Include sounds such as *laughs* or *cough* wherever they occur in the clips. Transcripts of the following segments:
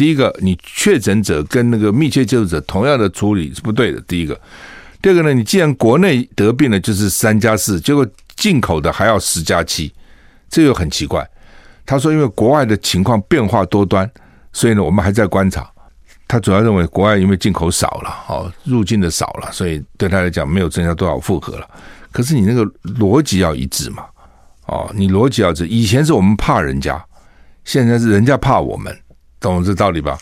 第一个，你确诊者跟那个密切接触者同样的处理是不对的。第一个，第二个呢，你既然国内得病了就是三加四，结果进口的还要十加七，这又很奇怪。他说，因为国外的情况变化多端，所以呢，我们还在观察。他主要认为国外因为进口少了，哦，入境的少了，所以对他来讲没有增加多少负荷了。可是你那个逻辑要一致嘛，哦，你逻辑要一致。以前是我们怕人家，现在是人家怕我们，懂这道理吧？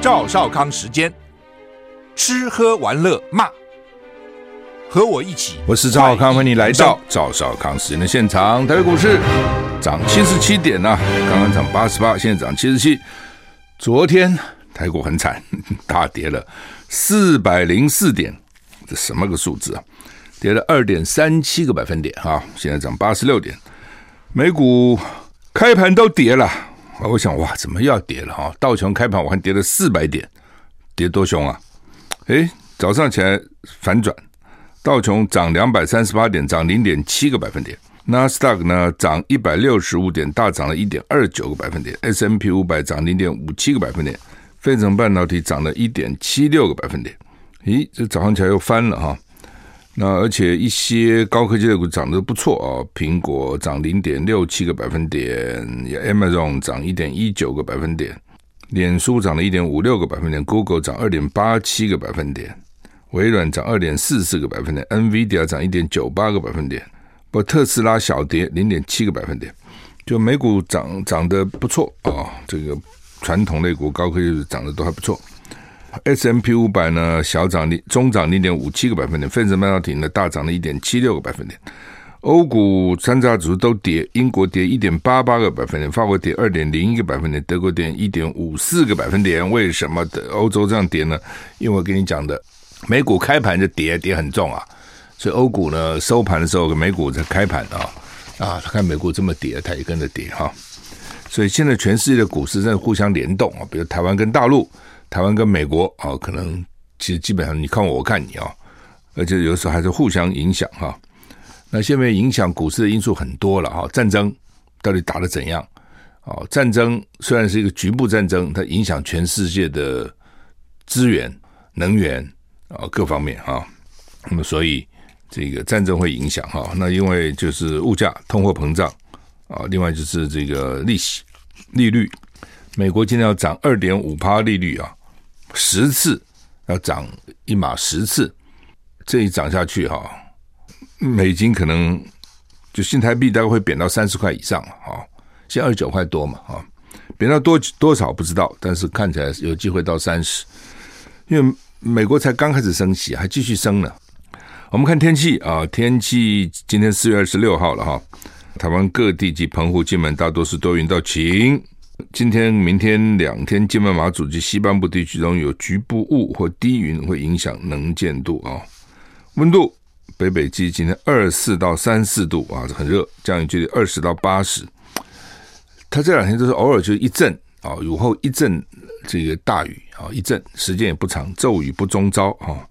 赵少康时间，吃喝玩乐骂。和我一起，我是赵少康，欢迎你来到赵少康时间的现场。台北股市涨七十七点呢、啊，刚刚涨八十八，现在涨七十七。昨天台股很惨，*laughs* 大跌了四百零四点，这什么个数字啊？跌了二点三七个百分点哈，现在涨八十六点。美股开盘都跌了，我想哇，怎么又要跌了哈？道琼开盘我还跌了四百点，跌多凶啊？诶，早上起来反转。道琼涨两百三十八点，涨零点七个百分点。纳斯达克呢涨一百六十五点，大涨了一点二九个百分点。S&P 五百涨零点五七个百分点。费城半导体涨了一点七六个百分点。咦，这早上起来又翻了哈。那而且一些高科技的股涨得不错啊，苹果涨零点六七个百分点，Amazon 涨一点一九个百分点，脸书涨了一点五六个百分点，Google 涨二点八七个百分点。微软涨二点四四个百分点，NVIDIA 涨一点九八个百分点，不特斯拉小跌零点七个百分点，就美股涨涨得不错啊、这个传统类股、高科技涨得都还不错。S M P 五百呢小涨零中涨零点五七个百分点，费城半导体呢大涨了一点七六个百分点。欧股三大指数都跌，英国跌一点八八个百分点，法国跌二点零一个百分点，德国跌一点五四个百分点。为什么欧洲这样跌呢？因为我跟你讲的。美股开盘就跌，跌很重啊，所以欧股呢收盘的时候，美股在开盘啊啊，他看美股这么跌，它也跟着跌哈。所以现在全世界的股市在互相联动啊，比如台湾跟大陆，台湾跟美国啊，可能其实基本上你看我，我看你啊，而且有时候还是互相影响哈。那现在影响股市的因素很多了哈，战争到底打得怎样？哦，战争虽然是一个局部战争，它影响全世界的资源、能源。啊，各方面哈，那么所以这个战争会影响哈。那因为就是物价、通货膨胀啊，另外就是这个利息、利率。美国今天要涨二点五趴利率啊，十次要涨一码十次，这一涨下去哈，美金可能就新台币大概会贬到三十块以上啊，现在二十九块多嘛啊，贬到多多少不知道，但是看起来有机会到三十，因为。美国才刚开始升息，还继续升呢。我们看天气啊，天气今天四月二十六号了哈。台湾各地及澎湖、金门大多是多云到晴。今天、明天两天，金门、马祖及西半部地区中有局部雾或低云，会影响能见度啊。温度北北基今天二四到三四度啊，很热。降雨距离二十到八十。它这两天都是偶尔就一阵啊，午后一阵。这个大雨啊，一阵时间也不长，骤雨不中招啊。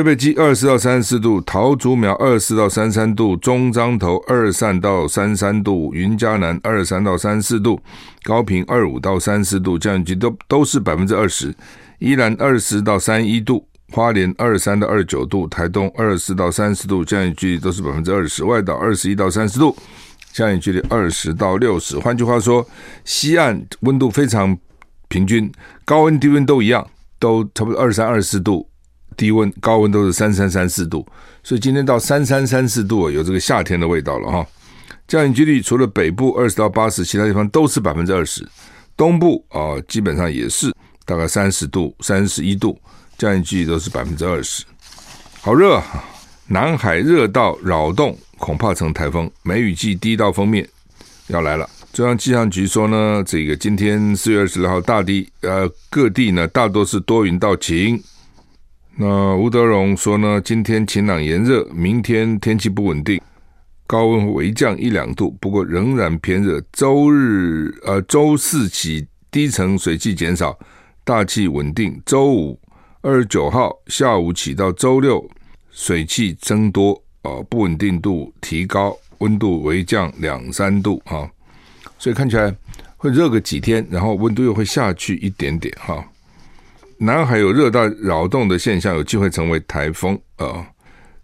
北北基二十四到三十四度，桃竹苗二十四到三十三度，中彰投二三到三三度，云嘉南二三到三四度，高屏二五到三四度，降雨区都都是百分之二十。宜兰二十到三一度，花莲二三到二九度，台东二四到三十度，降雨距离都是百分之二十。外岛二十一到三十度，降雨距离二十到六十。换句话说，西岸温度非常。平均高温低温都一样，都差不多二三二四度，低温高温都是三三三四度，所以今天到三三三四度有这个夏天的味道了哈。降雨几率除了北部二十到八十，其他地方都是百分之二十，东部啊基本上也是大概三十度、三十一度，降雨几率都是百分之二十。好热啊！南海热到扰动，恐怕成台风，梅雨季第一道锋面要来了。中央气象局说呢，这个今天四月二十六号，大地呃各地呢大多是多云到晴。那吴德荣说呢，今天晴朗炎热，明天天气不稳定，高温微降一两度，不过仍然偏热。周日呃周四起低层水汽减少，大气稳定。周五二十九号下午起到周六水汽增多，哦，不稳定度提高，温度微降两三度哈、所以看起来会热个几天，然后温度又会下去一点点哈、南海有热带扰动的现象，有机会成为台风啊、哦。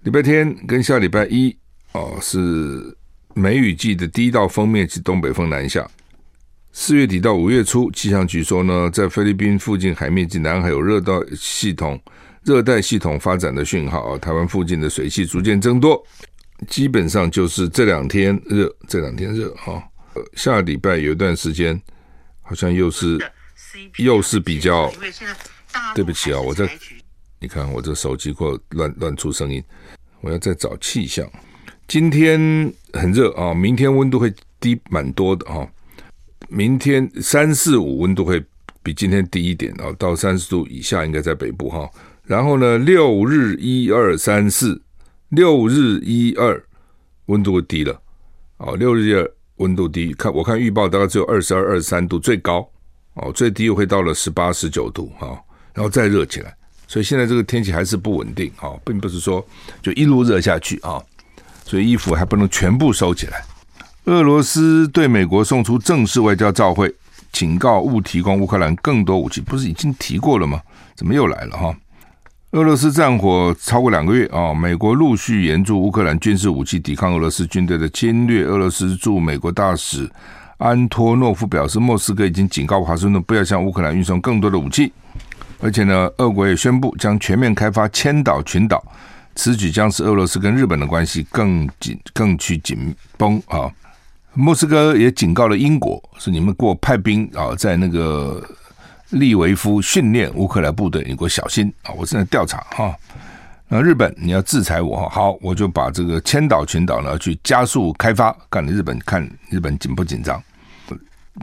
礼拜天跟下礼拜一哦，是梅雨季的第一道锋面及东北风南下。四月底到五月初，气象局说呢，在菲律宾附近海面及南海有热带系统。热带系统发展的讯号啊，台湾附近的水汽逐渐增多，基本上就是这两天热，这两天热哈。下礼拜有一段时间，好像又是又是比较。对不起啊，我这你看我这手机给我乱乱出声音，我要再找气象。今天很热啊，明天温度会低蛮多的哈。明天三四五温度会比今天低一点啊，到三十度以下应该在北部哈。然后呢，六日一二三四，六日一二温度低了，哦，六日一二温度低，看我看预报大概只有二十二、二十三度，最高哦，最低又会到了十八、十九度哈、哦，然后再热起来，所以现在这个天气还是不稳定啊、并不是说就一路热下去啊、所以衣服还不能全部收起来。俄罗斯对美国送出正式外交照会，警告勿提供乌克兰更多武器，不是已经提过了吗？怎么又来了哈？俄罗斯战火超过两个月啊，美国陆续援助乌克兰军事武器抵抗俄罗斯军队的侵略。俄罗斯驻美国大使安托诺夫表示，莫斯科已经警告华盛顿不要向乌克兰运送更多的武器，而且呢，俄国也宣布将全面开发千岛群岛，此举将使俄罗斯跟日本的关系更紧、更趋紧绷啊。莫斯科也警告了英国，说你们给我派兵啊，在那个。利维夫训练乌克兰部队，你给我小心啊！我正在调查哈。那日本你要制裁我哈，好，我就把这个千岛群岛呢去加速开发，看你日本看日本紧不紧张。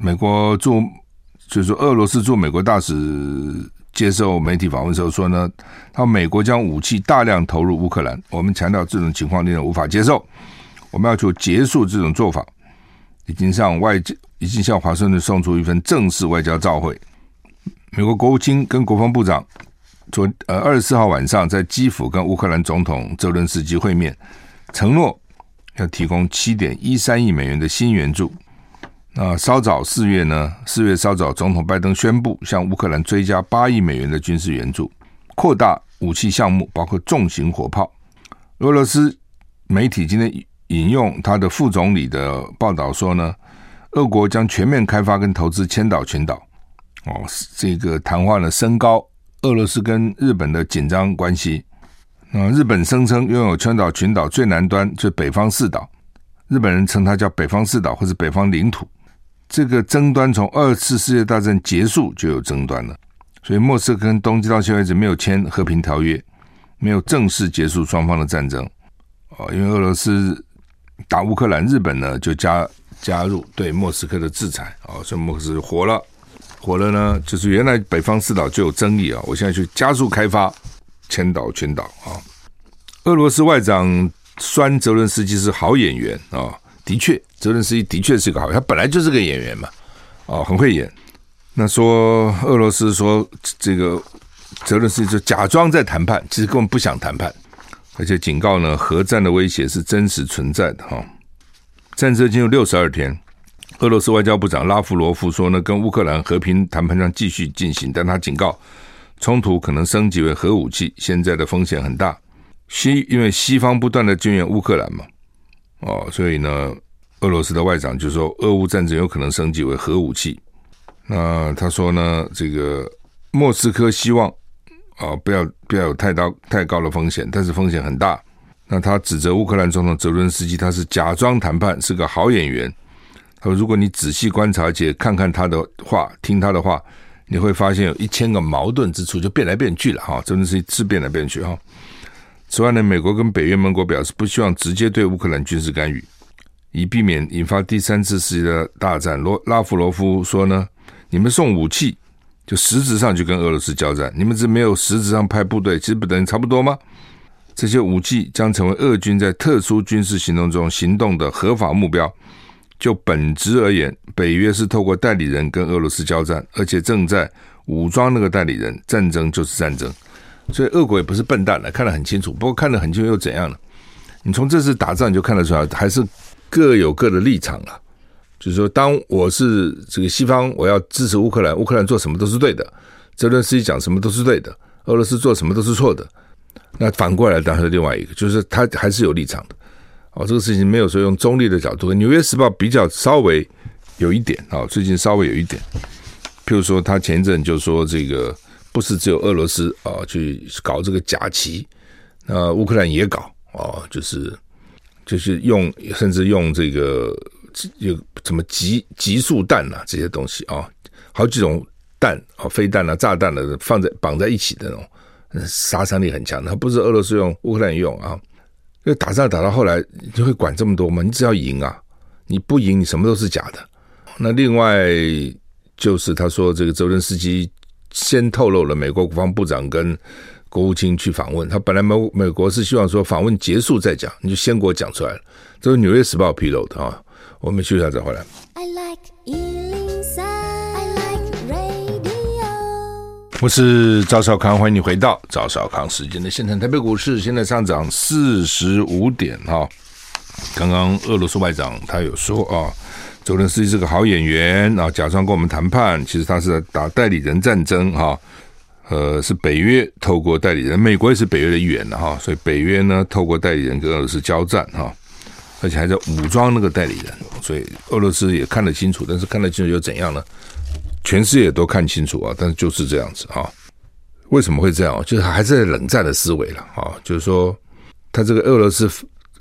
美国驻就是说俄罗斯驻美国大使接受媒体访问时候说呢，他美国将武器大量投入乌克兰，我们强调这种情况令人无法接受，我们要求结束这种做法，已经向外已经向华盛顿送出一份正式外交照会。美国国务卿跟国防部长昨呃二十四号晚上在基辅跟乌克兰总统泽伦斯基会面，承诺要提供七点一三亿美元的新援助。那稍早四月呢，四月稍早，总统拜登宣布向乌克兰追加八亿美元的军事援助，扩大武器项目，包括重型火炮。俄罗斯媒体今天引用他的副总理的报道说呢，俄国将全面开发跟投资千岛群岛。哦，这个谈话呢，升高俄罗斯跟日本的紧张关系。那日本声称拥有千岛群岛最南端，就北方四岛，日本人称它叫北方四岛或者北方领土。这个争端从二次世界大战结束就有争端了，所以莫斯科跟东京到现在为止没有签和平条约，没有正式结束双方的战争。哦，因为俄罗斯打乌克兰，日本呢就加加入对莫斯科的制裁。哦，所以莫斯科火了。火了呢，就是原来北方四岛就有争议啊，我现在去加速开发千岛群岛啊。俄罗斯外长酸泽伦斯基是好演员啊，的确，泽伦斯基的确是个好，他本来就是个演员嘛，哦，很会演。那说俄罗斯说这个泽伦斯基就假装在谈判，其实根本不想谈判，而且警告呢，核战的威胁是真实存在的哈。战争进入六十二天。俄罗斯外交部长拉夫罗夫说呢，跟乌克兰和平谈判将继续进行，但他警告，冲突可能升级为核武器，现在的风险很大。西因为西方不断的军援乌克兰嘛，哦，所以呢，俄罗斯的外长就说，俄乌战争有可能升级为核武器。那他说呢，这个莫斯科希望啊、不要不要有太高太高的风险，但是风险很大。那他指责乌克兰总统泽伦斯基，他是假装谈判，是个好演员。他说如果你仔细观察且看看他的话，听他的话，你会发现有一千个矛盾之处，就变来变去了哈，真的是一次变来变去哈。此外呢，美国跟北约盟国表示不希望直接对乌克兰军事干预，以避免引发第三次世界大战。罗拉夫罗夫说呢，你们送武器，就实质上就跟俄罗斯交战，你们这没有实质上派部队，其实不等于差不多吗？这些武器将成为俄军在特殊军事行动中行动的合法目标。就本质而言，北约是透过代理人跟俄罗斯交战，而且正在武装那个代理人。战争就是战争，所以俄国也不是笨蛋了，看得很清楚。不过看得很清楚又怎样呢？你从这次打仗你就看得出来，还是各有各的立场啊。就是说，当我是这个西方，我要支持乌克兰，乌克兰做什么都是对的，泽伦斯基讲什么都是对的，俄罗斯做什么都是错的。那反过来当然是另外一个，就是他还是有立场的。哦，这个事情没有说用中立的角度。纽约时报比较稍微有一点啊，最近稍微有一点，譬如说他前一阵就说这个不是只有俄罗斯啊去搞这个假旗，那乌克兰也搞啊，就是就是用甚至用这个。有什么极极速弹呐、啊？这些东西啊，好几种弹啊，飞弹啊、炸弹的，放在绑在一起的那种，杀伤力很强。它不是俄罗斯用，乌克兰用啊。因为打仗打到后来，你会管这么多吗？你只要赢啊，你不赢，你什么都是假的。那另外就是他说，这个泽伦斯基先透露了美国国防部长跟国务卿去访问。他本来美美国是希望说访问结束再讲，你就先给我讲出来了。这是《纽约时报》披露的啊。我们休息一下再回来。I like 103, I like radio。我是赵少康，欢迎你回到赵少康时间的现场。台北股市现在上涨四十五点哈。刚刚俄罗斯外长他有说啊，泽连斯基是个好演员啊，假装跟我们谈判，其实他是在打代理人战争哈。呃，是北约透过代理人，美国也是北约的一员的哈，所以北约呢透过代理人跟俄罗斯交战哈。而且还在武装那个代理人，所以俄罗斯也看得清楚，但是看得清楚又怎样呢？全世界都看清楚啊，但是就是这样子啊。为什么会这样？就是还是在冷战的思维了啊。就是说，他这个俄罗斯，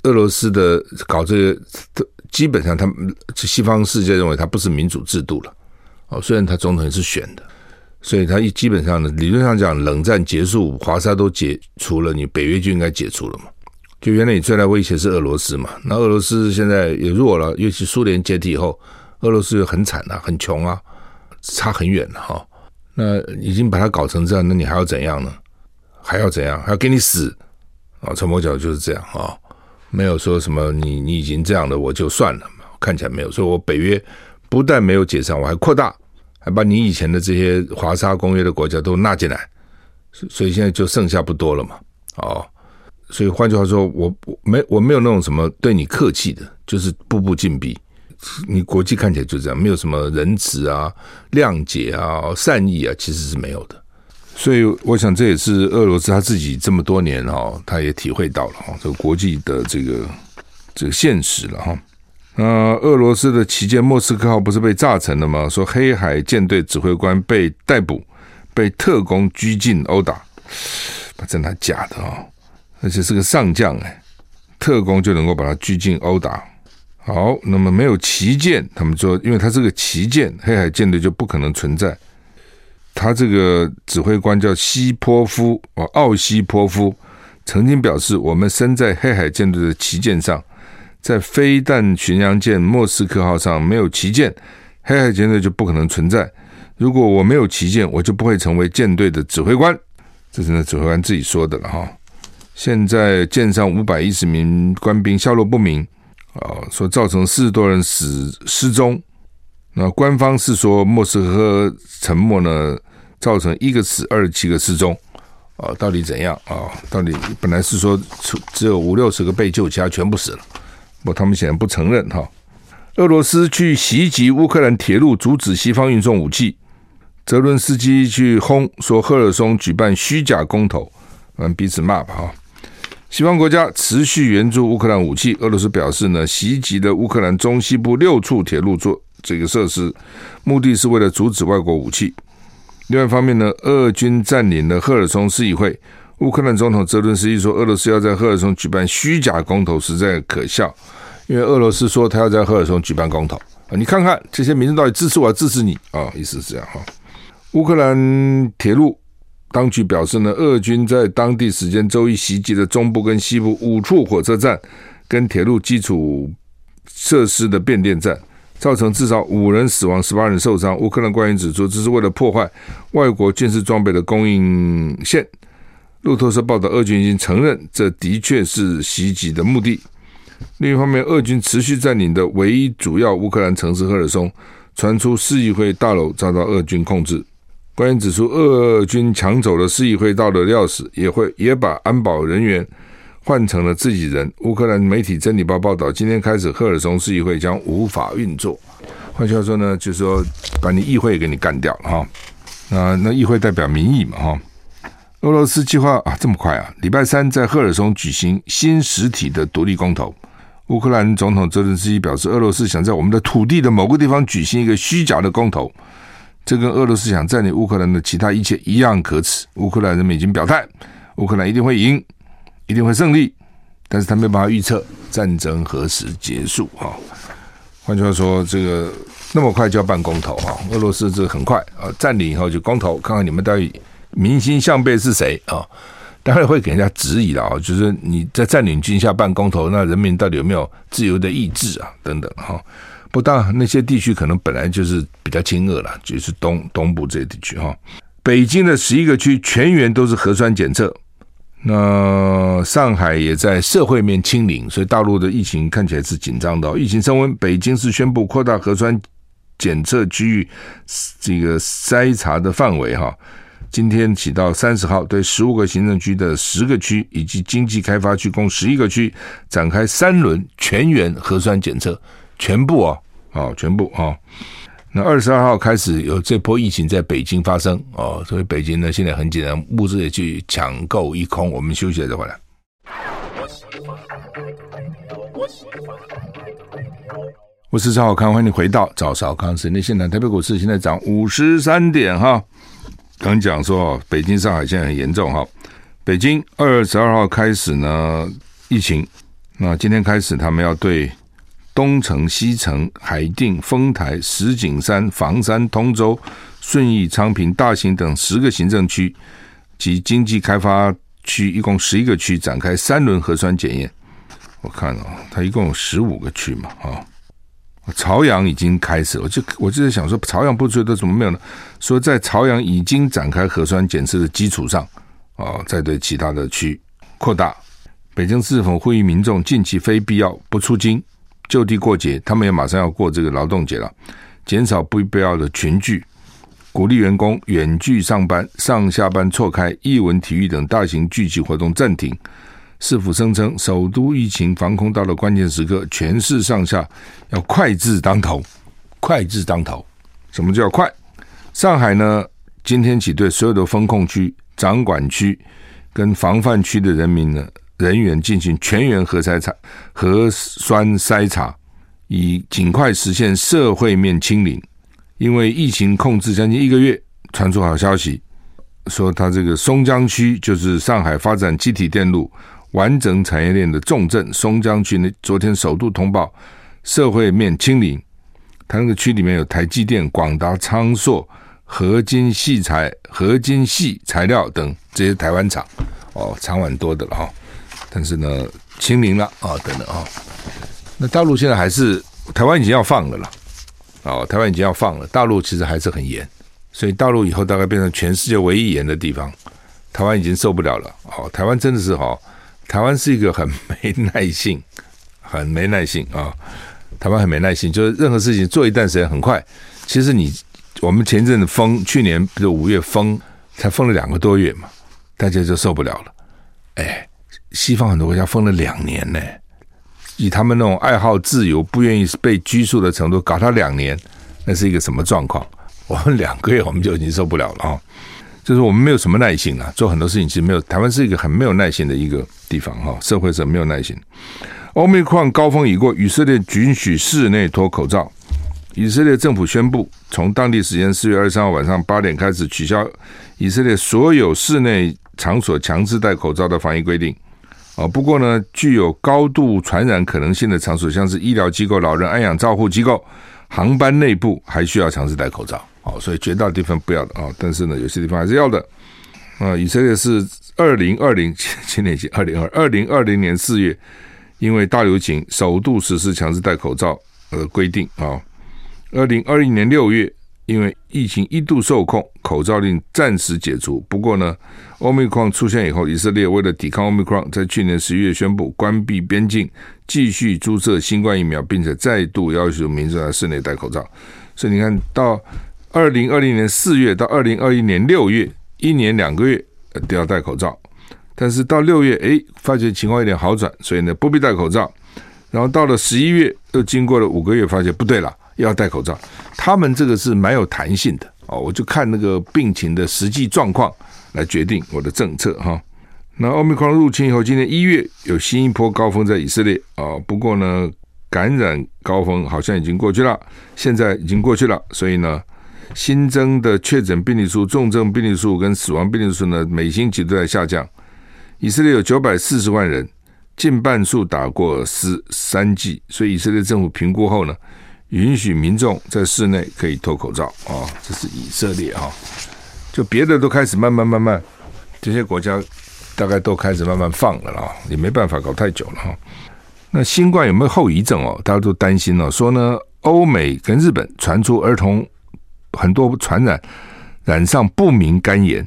俄罗斯的搞这个，基本上他们西方世界认为他不是民主制度了。哦，虽然他总统也是选的，所以他一基本上呢，理论上讲，冷战结束，华沙都解除了，你北约就应该解除了嘛。就原来你最大威胁是俄罗斯嘛？那俄罗斯现在也弱了，尤其苏联解体以后，俄罗斯又很惨啊，很穷啊，差很远了哈。那已经把它搞成这样，那你还要怎样呢？还要怎样？还要给你死啊？陈伯角就是这样啊，没有说什么你你已经这样了，我就算了嘛，看起来没有。所以我北约不但没有解散，我还扩大，还把你以前的这些华沙公约的国家都纳进来，所以现在就剩下不多了嘛，哦。所以换句话说，我我没我没有那种什么对你客气的，就是步步紧逼。你国际看起来就这样，没有什么仁慈啊、谅解啊、善意啊，其实是没有的。所以我想这也是俄罗斯他自己这么多年哈，他也体会到了哈，这个国际的这个这个现实了哈。那俄罗斯的旗舰莫斯科号不是被炸沉了吗？说黑海舰队指挥官被逮捕，被特工拘禁殴打，真的假的啊？而且是个上将哎，特工就能够把他拘禁殴打。好，那么没有旗舰，他们说，因为他是个旗舰，黑海舰队就不可能存在。他这个指挥官叫西波夫哦，奥西波夫曾经表示，我们身在黑海舰队的旗舰上，在飞弹巡洋舰莫斯科号上没有旗舰，黑海舰队就不可能存在。如果我没有旗舰，我就不会成为舰队的指挥官。这是那指挥官自己说的了哈。现在舰上五百一十名官兵下落不明，啊，说造成四十多人死失踪。那官方是说莫斯科沉没呢，造成一个死，二十七个失踪。啊，到底怎样啊？到底本来是说只有五六十个被救，其他全部死了。不他们显然不承认哈。俄罗斯去袭击乌克兰铁路，阻止西方运送武器。泽伦斯基去轰说赫尔松举办虚假公投，嗯，彼此骂吧哈。西方国家持续援助乌克兰武器，俄罗斯表示呢，袭击了乌克兰中西部六处铁路做这个设施，目的是为了阻止外国武器。另外一方面呢，俄军占领了赫尔松市议会，乌克兰总统泽伦斯基说，俄罗斯要在赫尔松举办虚假公投，实在可笑，因为俄罗斯说他要在赫尔松举办公投啊，你看看这些民众到底支持我，支持你啊，意思是这样哈。乌克兰铁路。当局表示呢，俄军在当地时间周一袭击了中部跟西部五处火车站跟铁路基础设施的变电站，造成至少五人死亡、十八人受伤。乌克兰官员指出，这是为了破坏外国军事装备的供应线。路透社报道，俄军已经承认这的确是袭击的目的。另一方面，俄军持续占领的唯一主要乌克兰城市赫尔松，传出市议会大楼遭到俄军控制。官员指出，俄军抢走了市议会道的钥匙，也会也把安保人员换成了自己人。乌克兰媒体《真理报》报道，今天开始，赫尔松市议会将无法运作。换句话说呢，就是说把你议会给你干掉了哈。那那议会代表民意嘛哈。俄罗斯计划啊这么快啊，礼拜三在赫尔松举行新实体的独立公投。乌克兰总统泽连斯基表示，俄罗斯想在我们的土地的某个地方举行一个虚假的公投，这跟俄罗斯想占领乌克兰的其他一切一样可耻。乌克兰人民已经表态，乌克兰一定会赢，一定会胜利，但是他没办法预测战争何时结束啊。换句话说，这个那么快就要办公投啊？俄罗斯这个很快啊，占领以后就公投，看看你们到底民心向背是谁啊？当然会给人家质疑了啊，就是你在占领军下办公投，那人民到底有没有自由的意志啊？等等哈。不，当然那些地区可能本来就是比较亲俄了，就是东东部这些地区哈。北京的十一个区全员都是核酸检测。那上海也在社会面清零，所以大陆的疫情看起来是紧张的。疫情升温，北京市宣布扩大核酸检测区域这个筛查的范围哈。今天起到三十号，对十五个行政区的十个区以及经济开发区共十一个区展开三轮全员核酸检测，全部哦，哦，全部哦。那二十二号开始有这波疫情在北京发生哦，所以北京呢现在很紧张，物资也去抢购一空。我们休息了再回来。我是赵少康，欢迎你回到赵少康时间现场。台北股市现在涨五十三点哈。刚讲说北京、上海现在很严重哈。北京二十二号开始呢疫情，那今天开始他们要对。东城、西城、海淀、丰台、石景山、房山、通州、顺义、昌平、大兴等十个行政区及经济开发区，一共十一个区展开三轮核酸检验。我看哦，它一共有十五个区嘛，啊，朝阳已经开始，我就我就在想说，朝阳不知道怎么没有呢？说在朝阳已经展开核酸检测的基础上，啊，再对其他的区扩大。北京市府呼吁民众近期非必要不出京。就地过节，他们也马上要过这个劳动节了，减少不必要的群聚，鼓励员工远距上班，上下班错开，艺文、体育等大型聚集活动暂停。市府声称，首都疫情防控到了关键时刻，全市上下要快字当头，快字当头。什么叫快？上海呢，今天起对所有的封控区、掌管区跟防范区的人民呢。人员进行全员核筛查、核酸筛查，以尽快实现社会面清零。因为疫情控制将近一个月，传出好消息，说他这个松江区就是上海发展集体电路完整产业链的重镇。松江区呢，昨天首度通报社会面清零，他那个区里面有台积电、广达、昌硕、合金细材、合金矽材料等这些台湾厂，哦，厂蛮多的了哈。但是呢，清零了啊，等等啊，那大陆现在还是台湾已经要放了啦，哦，台湾已经要放了，大陆其实还是很严，所以大陆以后大概变成全世界唯一严的地方，台湾已经受不了了，哦，台湾真的是哦，台湾是一个很没耐性，*laughs* 很没耐性啊，台湾很没耐性，就是任何事情做一段时间很快，其实你我们前阵子封，去年比如五月封，才封了两个多月嘛，大家就受不了了，哎。西方很多国家封了两年呢，以他们那种爱好自由、不愿意被拘束的程度，搞他两年，那是一个什么状况？*laughs* 我们两个月我们就已经受不了了啊！就是我们没有什么耐心啊，做很多事情其实没有。台湾是一个很没有耐心的一个地方哈，社会是没有耐心。欧美矿高峰已过，以色列允许室内脱口罩。以色列政府宣布，从当地时间四月二十三号晚上八点开始，取消以色列所有室内场所强制戴口罩的防疫规定。哦，不过呢，具有高度传染可能性的场所，像是医疗机构、老人安养照护机构、航班内部，还需要强制戴口罩。哦，所以绝大地方不要的啊，但是呢，有些地方还是要的。啊，以色列是二零二零 *laughs* 前年二零二二零二零年四月，因为大流行，首度实施强制戴口罩的规定啊。二零二一年六月。因为疫情一度受控，口罩令暂时解除。不过呢，Omicron 出现以后，以色列为了抵抗 Omicron，在去年十一月宣布关闭边境，继续注射新冠疫苗，并且再度要求民众在室内戴口罩。所以你看到二零二零年四月到二零二一年六月，一年两个月都要戴口罩。但是到六月，哎，发觉情况有点好转，所以呢不必戴口罩。然后到了十一月，又经过了五个月，发觉不对了，要戴口罩。他们这个是蛮有弹性的哦，我就看那个病情的实际状况来决定我的政策哈。那奥密克戎入侵以后，今年一月有新一波高峰在以色列啊，不过呢，感染高峰好像已经过去了，现在已经过去了，所以呢。新增的确诊病例数、重症病例数跟死亡病例数呢，每星期都在下降。以色列有九百四十万人，近半数打过十三剂，所以以色列政府评估后呢，允许民众在室内可以脱口罩啊、这是以色列哈，就别的都开始慢慢慢慢，这些国家大概都开始慢慢放了啦，也没办法搞太久了哈。那新冠有没有后遗症哦？大家都担心哦，说呢，欧美跟日本传出儿童。很多传染染上不明肝炎，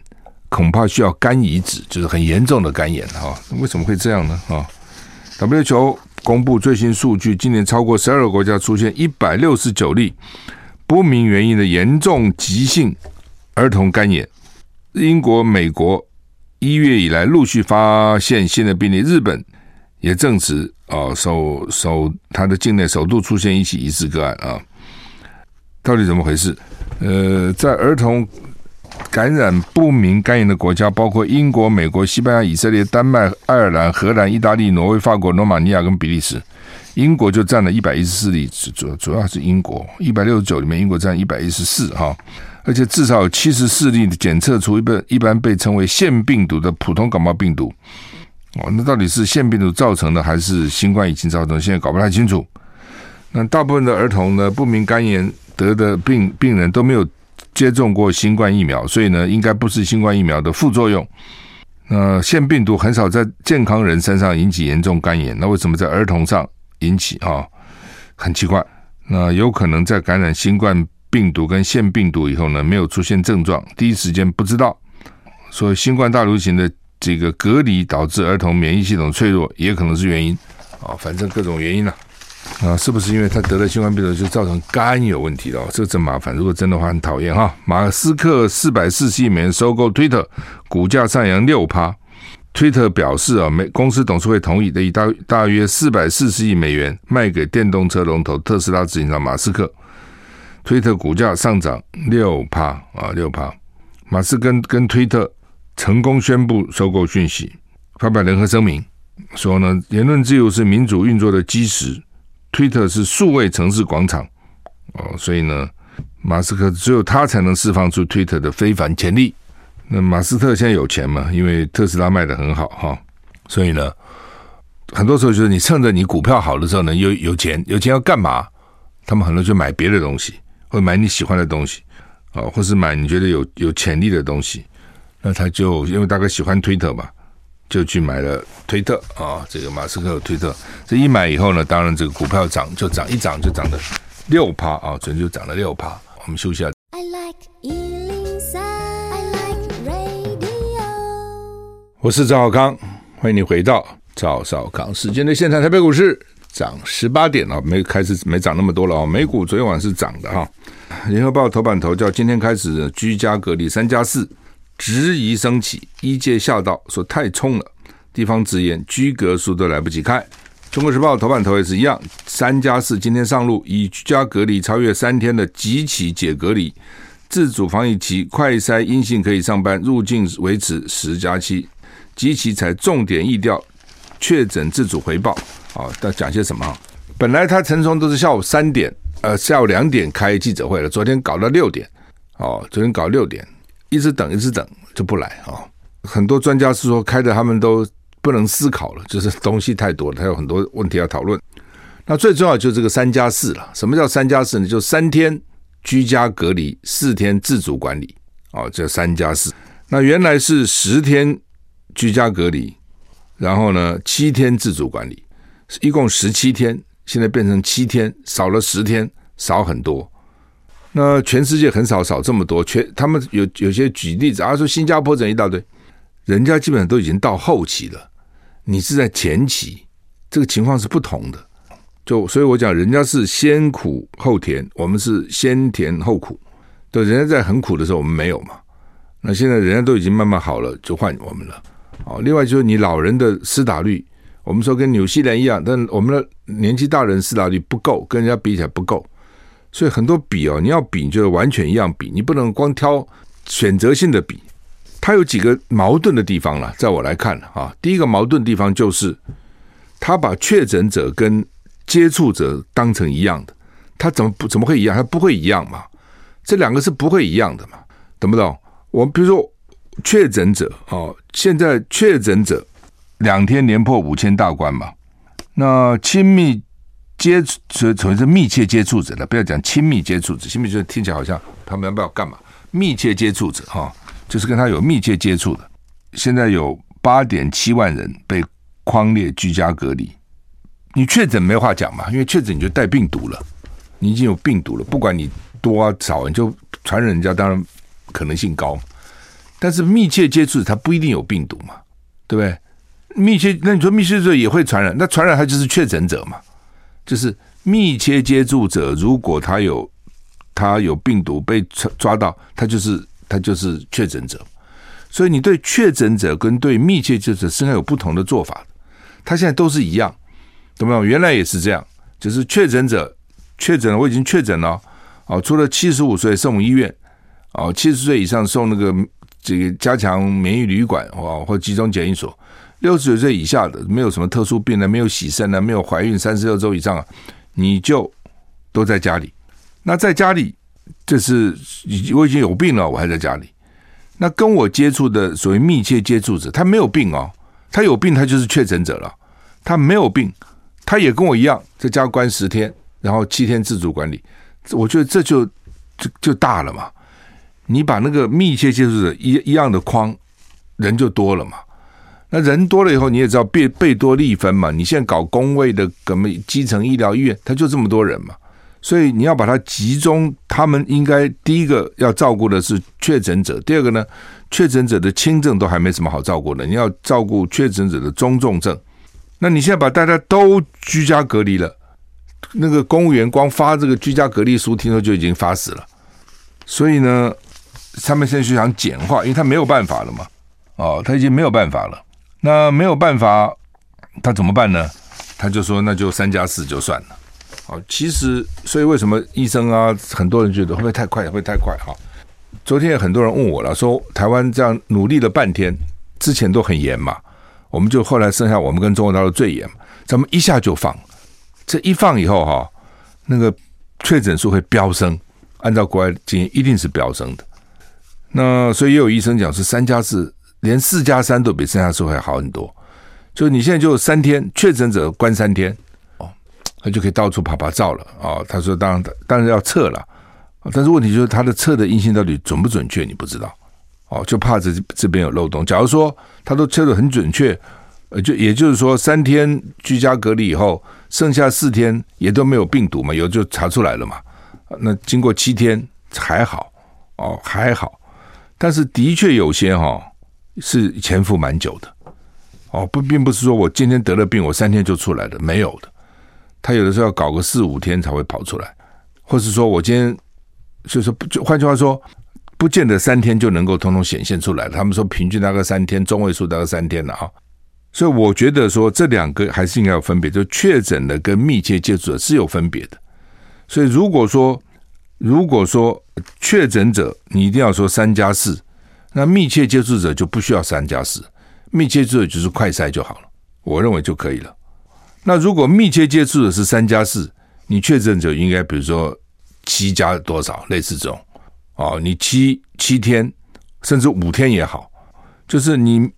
恐怕需要肝移植，就是很严重的肝炎哈。为什么会这样呢？啊，WHO 公布最新数据，今年超过十二个国家出现一百六十九例不明原因的严重急性儿童肝炎。英国、美国一月以来陆续发现新的病例，日本也证实啊，首首它的境内首度出现一起疑似个案啊，到底怎么回事？呃，在儿童感染不明肝炎的国家，包括英国、美国、西班牙、以色列、丹麦、爱尔兰、荷兰、意大利、挪威、法国、罗马尼亚跟比利时。英国就占了一百一十四例，主主要是英国一百六十九里面，英国占一百一十四哈，而且至少有七十四例的检测出一般一般被称为腺病毒的普通感冒病毒。哦，那到底是腺病毒造成的，还是新冠疫情造成的？现在搞不太清楚。那大部分的儿童呢，不明肝炎。得的病病人都没有接种过新冠疫苗，所以呢，应该不是新冠疫苗的副作用。那腺病毒很少在健康人身上引起严重肝炎，那为什么在儿童上引起啊？很奇怪。那有可能在感染新冠病毒跟腺病毒以后呢，没有出现症状，第一时间不知道。所以新冠大流行的这个隔离导致儿童免疫系统脆弱，也可能是原因啊。反正各种原因了。啊，啊是不是因为他得了新冠病毒就造成肝有问题了？这真麻烦。如果真的话，很讨厌哈。马斯克四百四十亿美元收购 Twitter，股价上扬六趴。Twitter 表示啊，美公司董事会同意的，以大大约四百四十亿美元卖给电动车龙头特斯拉执行长马斯克。Twitter 股价上涨六趴啊，六趴。马斯跟跟 Twitter 成功宣布收购讯息，发表联合声明说呢，言论自由是民主运作的基石。推特是数位城市广场哦，所以呢，马斯克只有他才能释放出推特的非凡潜力。那马斯克现在有钱嘛？因为特斯拉卖的很好哈，所以呢，很多时候就是你趁着你股票好的时候呢，有有钱，有钱要干嘛？他们很多就买别的东西，或买你喜欢的东西啊，或是买你觉得有有潜力的东西。那他就因为大概喜欢推特嘛。就去买了推特啊，这个马斯克的推特，这一买以后呢，当然这个股票涨就涨，一涨就涨了六趴啊，准就涨了六趴。我们休息一下。I like 103, I like radio。我是赵少康，欢迎你回到赵少康时间的现场。台北股市涨十八点了，没开始没涨那么多了啊。美股昨天晚上是涨的哈。联合报头版头叫今天开始居家隔离三加四。质疑升起，医界吓到说太冲了。地方直言居隔书都来不及开。中国时报头版头也是一样，三加四今天上路，以居家隔离超越三天的集体解隔离，自主防疫期快筛阴性可以上班，入境维持十加七。集体采重点疫调，确诊自主回报。啊，要讲些什么？本来他陈松都是下午三点，呃，下午两点开记者会了，昨天搞到六点。哦，昨天搞六点。一直等，一直等就不来啊！很多专家是说开的，他们都不能思考了，就是东西太多了，他有很多问题要讨论。那最重要就是这个三加四了。什么叫三加四呢？就三天居家隔离，四天自主管理哦，这三加四。那原来是十天居家隔离，然后呢七天自主管理，一共十七天，现在变成七天，少了十天，少很多。那全世界很少少这么多，全他们有有些举例子，啊说新加坡整一大堆，人家基本上都已经到后期了，你是在前期，这个情况是不同的。就所以我讲，人家是先苦后甜，我们是先甜后苦。对，人家在很苦的时候，我们没有嘛。那现在人家都已经慢慢好了，就换我们了。哦，另外就是你老人的施打率，我们说跟纽西兰一样，但我们的年纪大人施打率不够，跟人家比起来不够，所以很多比哦，你要比就是完全一样比，你不能光挑选择性的比。它有几个矛盾的地方了，在我来看啊，第一个矛盾地方就是，他把确诊者跟接触者当成一样的，他怎么不怎么会一样？他不会一样嘛？这两个是不会一样的嘛？懂不懂？我们比如说。确诊者哦，现在确诊者两天连破五千大关嘛。那亲密接触，所谓是密切接触者的，不要讲亲密接触者，亲密就听起来好像他们要不要干嘛？密切接触者哈，就是跟他有密切接触的。现在有八点七万人被框列居家隔离。你确诊没话讲嘛？因为确诊你就带病毒了，你已经有病毒了，不管你多少，你就传染人家，当然可能性高。但是密切接触者他不一定有病毒嘛，对不对？密切，那你说密切者也会传染，那传染他就是确诊者嘛？就是密切接触者，如果他有他有病毒被抓到，他就是他就是确诊者。所以你对确诊者跟对密切接触者是有不同的做法。他现在都是一样，懂不懂？原来也是这样，就是确诊者确诊了，我已经确诊了哦，除了七十五岁送医院哦，七十岁以上送那个。这个加强免疫旅馆哦或集中检疫所，六十九岁以下的没有什么特殊病的，没有喜肾呢，没有怀孕三十六周以上啊，你就都在家里。那在家里，这是我已经有病了，我还在家里。那跟我接触的所谓密切接触者，他没有病哦，他有病他就是确诊者了。他没有病，他也跟我一样在家关十天，然后七天自主管理。我觉得这就就就大了嘛。你把那个密切接触者一一样的框，人就多了嘛。那人多了以后，你也知道贝贝多利分嘛。你现在搞公卫的，什么基层医疗医院，他就这么多人嘛。所以你要把它集中，他们应该第一个要照顾的是确诊者，第二个呢，确诊者的轻症都还没什么好照顾的，你要照顾确诊者的中重症。那你现在把大家都居家隔离了，那个公务员光发这个居家隔离书，听说就已经发死了。所以呢。他们现在就想简化，因为他没有办法了嘛，哦，他已经没有办法了。那没有办法，他怎么办呢？他就说那就三加四就算了。哦，其实所以为什么医生啊，很多人觉得会不会太快？会不会太快？哈，昨天也很多人问我了，说台湾这样努力了半天，之前都很严嘛，我们就后来剩下我们跟中国大陆最严，咱们一下就放，这一放以后哈，那个确诊数会飙升，按照国外经验，一定是飙升的。那所以也有医生讲是三加四，连四加三都比三加四还好很多。就你现在就三天确诊者关三天哦，他就可以到处趴趴走了啊。他说当然当然要测了，但是问题就是他的测的阴性到底准不准确，你不知道哦，就怕这这边有漏洞。假如说他都测得很准确，呃，就也就是说三天居家隔离以后，剩下四天也都没有病毒嘛，有就查出来了嘛。那经过七天还好哦，还好。但是的确有些哈是潜伏蛮久的哦，不，并不是说我今天得了病，我三天就出来的，没有的。他有的时候要搞个四五天才会跑出来，或是说我今天就是就换句话说，不见得三天就能够通通显现出来。他们说平均大概三天，中位数大概三天了啊。所以我觉得说这两个还是应该有分别，就确诊的跟密切接触者是有分别的。所以如果说如果说确诊者，你一定要说三加四，那密切接触者就不需要三加四，密切接触者就是快筛就好了，我认为就可以了。那如果密切接触者是三加四，你确诊者应该比如说七加多少，类似这种哦，你七七天甚至五天也好，就是你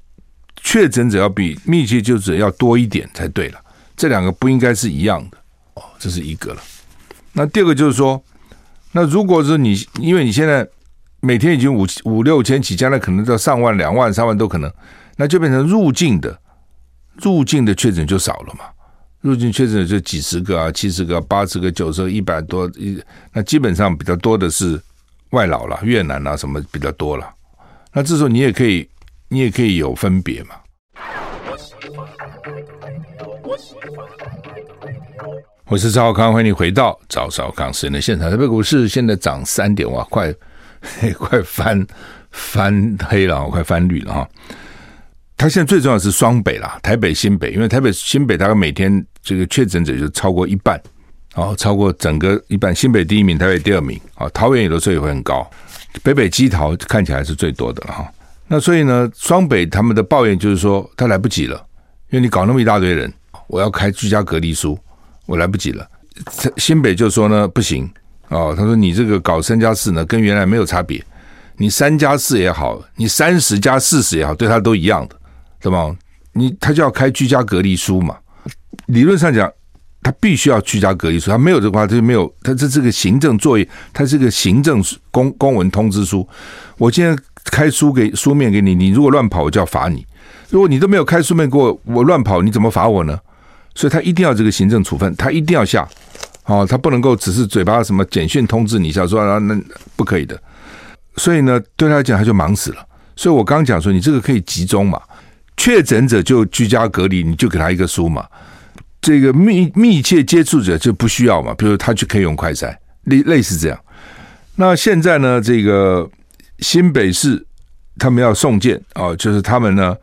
确诊者要比密切接触者要多一点才对了，这两个不应该是一样的哦，这是一个了。那第二个就是说。那如果是你，因为你现在每天已经五五六千起，将来可能到上万、两万、三万都可能，那就变成入境的入境的确诊就少了嘛？入境确诊就几十个啊、七十个、八十个、九十个、一百多，一那基本上比较多的是外劳了，越南啊什么比较多了。那这时候你也可以，你也可以有分别嘛。我是赵少康，欢迎你回到赵少康时间的现场。台北股市现在涨三点，哇，快嘿快翻翻黑了，快翻绿了哈。他现在最重要的是双北啦，台北、新北，因为台北、新北大概每天这个确诊者就超过一半，哦，超过整个一半。新北第一名，台北第二名，啊，桃园有的时候也会很高，北北基桃看起来是最多的了哈。那所以呢，双北他们的抱怨就是说，他来不及了，因为你搞那么一大堆人，我要开居家隔离书，我来不及了。新北就说呢，不行，哦，他说你这个搞三加四呢，跟原来没有差别，你三加四也好，你三十加四十也好，对他都一样的。对吗？你他就要开居家隔离书嘛？理论上讲，他必须要居家隔离书。他没有的话，他就没有。他这是个行政作业，他是个行政公公文通知书。我今天开书给书面给你，你如果乱跑，我就要罚你。如果你都没有开书面给我，我乱跑，你怎么罚我呢？所以他一定要这个行政处分，他一定要下。哦，他不能够只是嘴巴什么简讯通知你一下，说啊，那不可以的。所以呢，对他来讲，他就忙死了。所以我刚讲说，你这个可以集中嘛。确诊者就居家隔离，你就给他一个书嘛。这个密密切接触者就不需要嘛。比如他就可以用快筛，类类似这样。那现在呢，这个新北市他们要送件啊，就是他们呢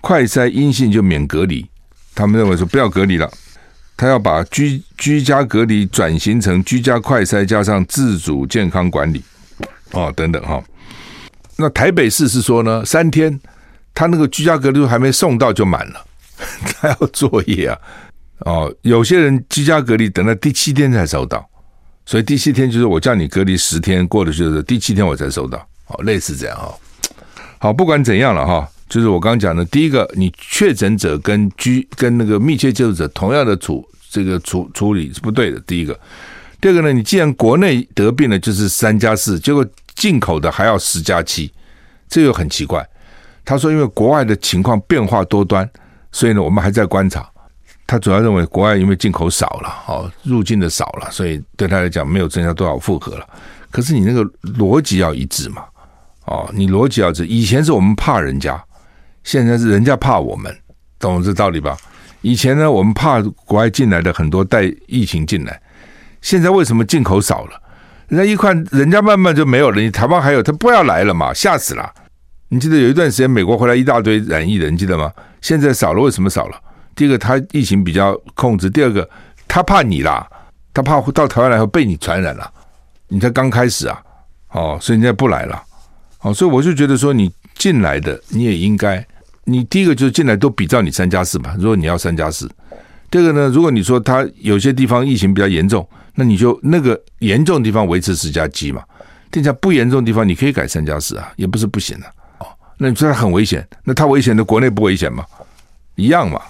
快筛阴性就免隔离。他们认为说不要隔离了，他要把居居家隔离转型成居家快筛加上自主健康管理哦等等哈。那台北市是说呢三天。他那个居家隔离还没送到就满了，*laughs* 他要作业啊！哦，有些人居家隔离等到第七天才收到，所以第七天就是我叫你隔离十天，过了就是第七天我才收到，哦，类似这样哈。好，不管怎样了哈，就是我刚刚讲的，第一个，你确诊者跟居跟那个密切接触者同样的处这个处处理是不对的。第一个，第二个呢，你既然国内得病了就是三加四，结果进口的还要十加七，这又很奇怪。他说：“因为国外的情况变化多端，所以呢，我们还在观察。他主要认为国外因为进口少了，哦，入境的少了，所以对他来讲没有增加多少负荷了。可是你那个逻辑要一致嘛，哦，你逻辑要一致。以前是我们怕人家，现在是人家怕我们，懂这道理吧？以前呢，我们怕国外进来的很多带疫情进来，现在为什么进口少了？人家一看，人家慢慢就没有了，你台湾还有，他不要来了嘛，吓死了。”你记得有一段时间美国回来一大堆染疫的，你记得吗？现在少了，为什么少了？第一个，他疫情比较控制；第二个，他怕你啦，他怕到台湾来后被你传染了。你才刚开始啊，哦，所以人家不来了。哦，所以我就觉得说，你进来的你也应该，你第一个就是进来都比照你三加四嘛。如果你要三加四，第二个呢，如果你说他有些地方疫情比较严重，那你就那个严重的地方维持十加七嘛。定下不严重的地方，你可以改三加四啊，也不是不行的哦。那你说他很危险，那他危险的国内不危险吗？一样嘛，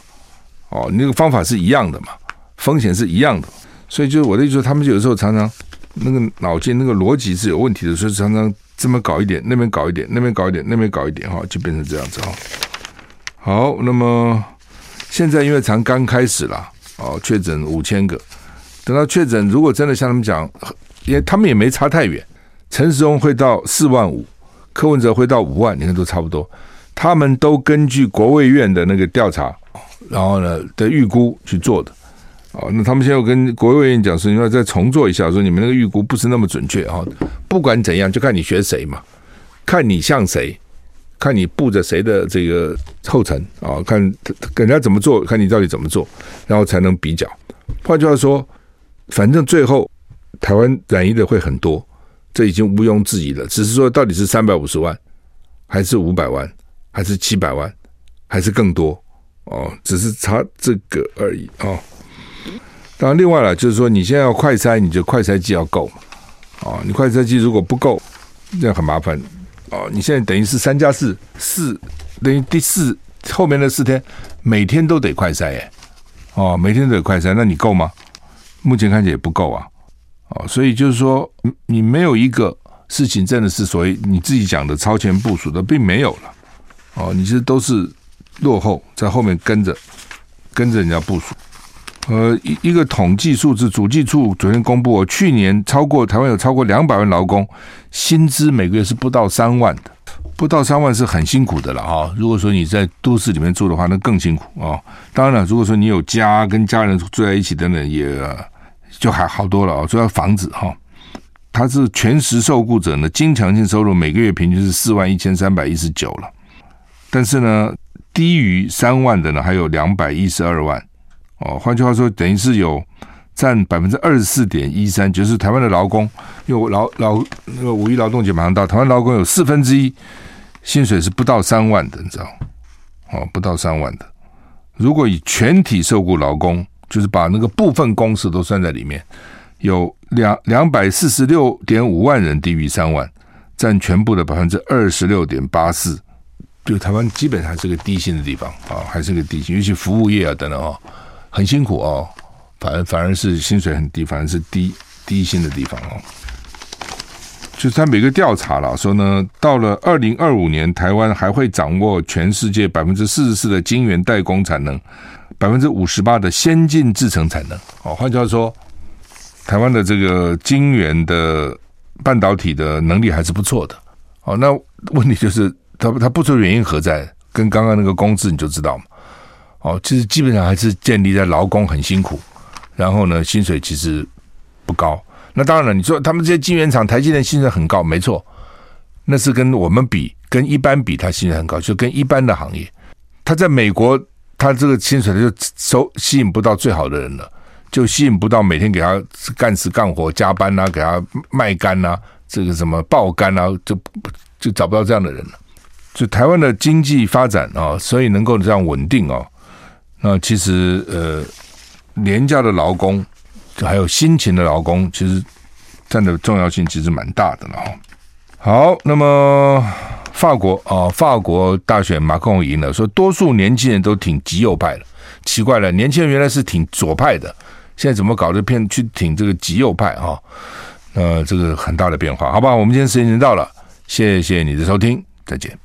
哦，你那个方法是一样的嘛，风险是一样的，所以就是我的意思说，他们有时候常常那个脑筋那个逻辑是有问题的，所以常常这么搞一点，那边搞一点，那边搞一点，那边搞一点，哈，就变成这样子哈。好，那么现在因为才刚开始了，哦，确诊五千个，等到确诊，如果真的像他们讲，也他们也没差太远，陈时中会到四万五。柯文哲会到五万，你看都差不多。他们都根据国卫院的那个调查，然后呢的预估去做的。哦，那他们现在跟国卫院讲说，你要再重做一下，说你们那个预估不是那么准确啊。不管怎样，就看你学谁嘛，看你像谁，看你步着谁的这个后尘啊，看人家怎么做，看你到底怎么做，然后才能比较。换句话说，反正最后台湾染疫的会很多。这已经毋庸置疑了，只是说到底是三百五十万，还是五百万，还是七百万，还是更多哦？只是差这个而已哦。当然，另外了，就是说你现在要快筛，你就快筛剂要够嘛？哦，你快筛剂如果不够，那很麻烦哦。你现在等于是三加四，四等于第四后面的四天，每天都得快筛耶。哦，每天都得快筛，那你够吗？目前看起来也不够啊。哦，所以就是说，你没有一个事情真的是所谓你自己讲的超前部署的，并没有了。哦，你其实都是落后，在后面跟着跟着人家部署。呃，一一个统计数字，主计处昨天公布，去年超过台湾有超过两百万劳工，薪资每个月是不到三万的，不到三万是很辛苦的了啊。如果说你在都市里面住的话，那更辛苦啊。当然了，如果说你有家跟家人住在一起等等，也。就还好多了啊，主要房子哈，他是全时受雇者呢，经常性收入每个月平均是四万一千三百一十九了，但是呢，低于三万的呢，还有两百一十二万。哦，换句话说，等于是有占百分之二十四点一三，就是台湾的劳工，因为劳劳那个五一劳动节马上到，台湾劳工有四分之一薪水是不到三万的，你知道？哦，不到三万的。如果以全体受雇劳工，就是把那个部分公司都算在里面，有两两百四十六点五万人低于三万，占全部的百分之二十六点八四。就台湾基本上是个低薪的地方啊，还是个低薪，尤其服务业啊等等哦，很辛苦哦。反而反而是薪水很低，反而是低低薪的地方哦。就是他每个调查了说呢，到了二零二五年，台湾还会掌握全世界百分之四十四的晶圆代工产能，百分之五十八的先进制程产能。哦，换句话说，台湾的这个晶圆的半导体的能力还是不错的。哦，那问题就是。他他不出原因何在？跟刚刚那个工资你就知道嘛。哦，其实基本上还是建立在劳工很辛苦，然后呢，薪水其实不高。那当然了，你说他们这些晶圆厂，台积电薪水很高，没错，那是跟我们比，跟一般比，他薪水很高，就跟一般的行业。他在美国，他这个薪水就收吸引不到最好的人了，就吸引不到每天给他干死干活、加班啊，给他卖干啊，这个什么爆干啊，就就找不到这样的人了。就台湾的经济发展啊，所以能够这样稳定哦。那其实呃，廉价的劳工，还有辛勤的劳工，其实占的重要性其实蛮大的了哈。好，那么法国啊，法国大选马克龙赢了，说多数年轻人都挺极右派的，奇怪了，年轻人原来是挺左派的，现在怎么搞得偏去挺这个极右派啊？呃，这个很大的变化，好吧？我们今天时间已经到了，谢谢你的收听，再见。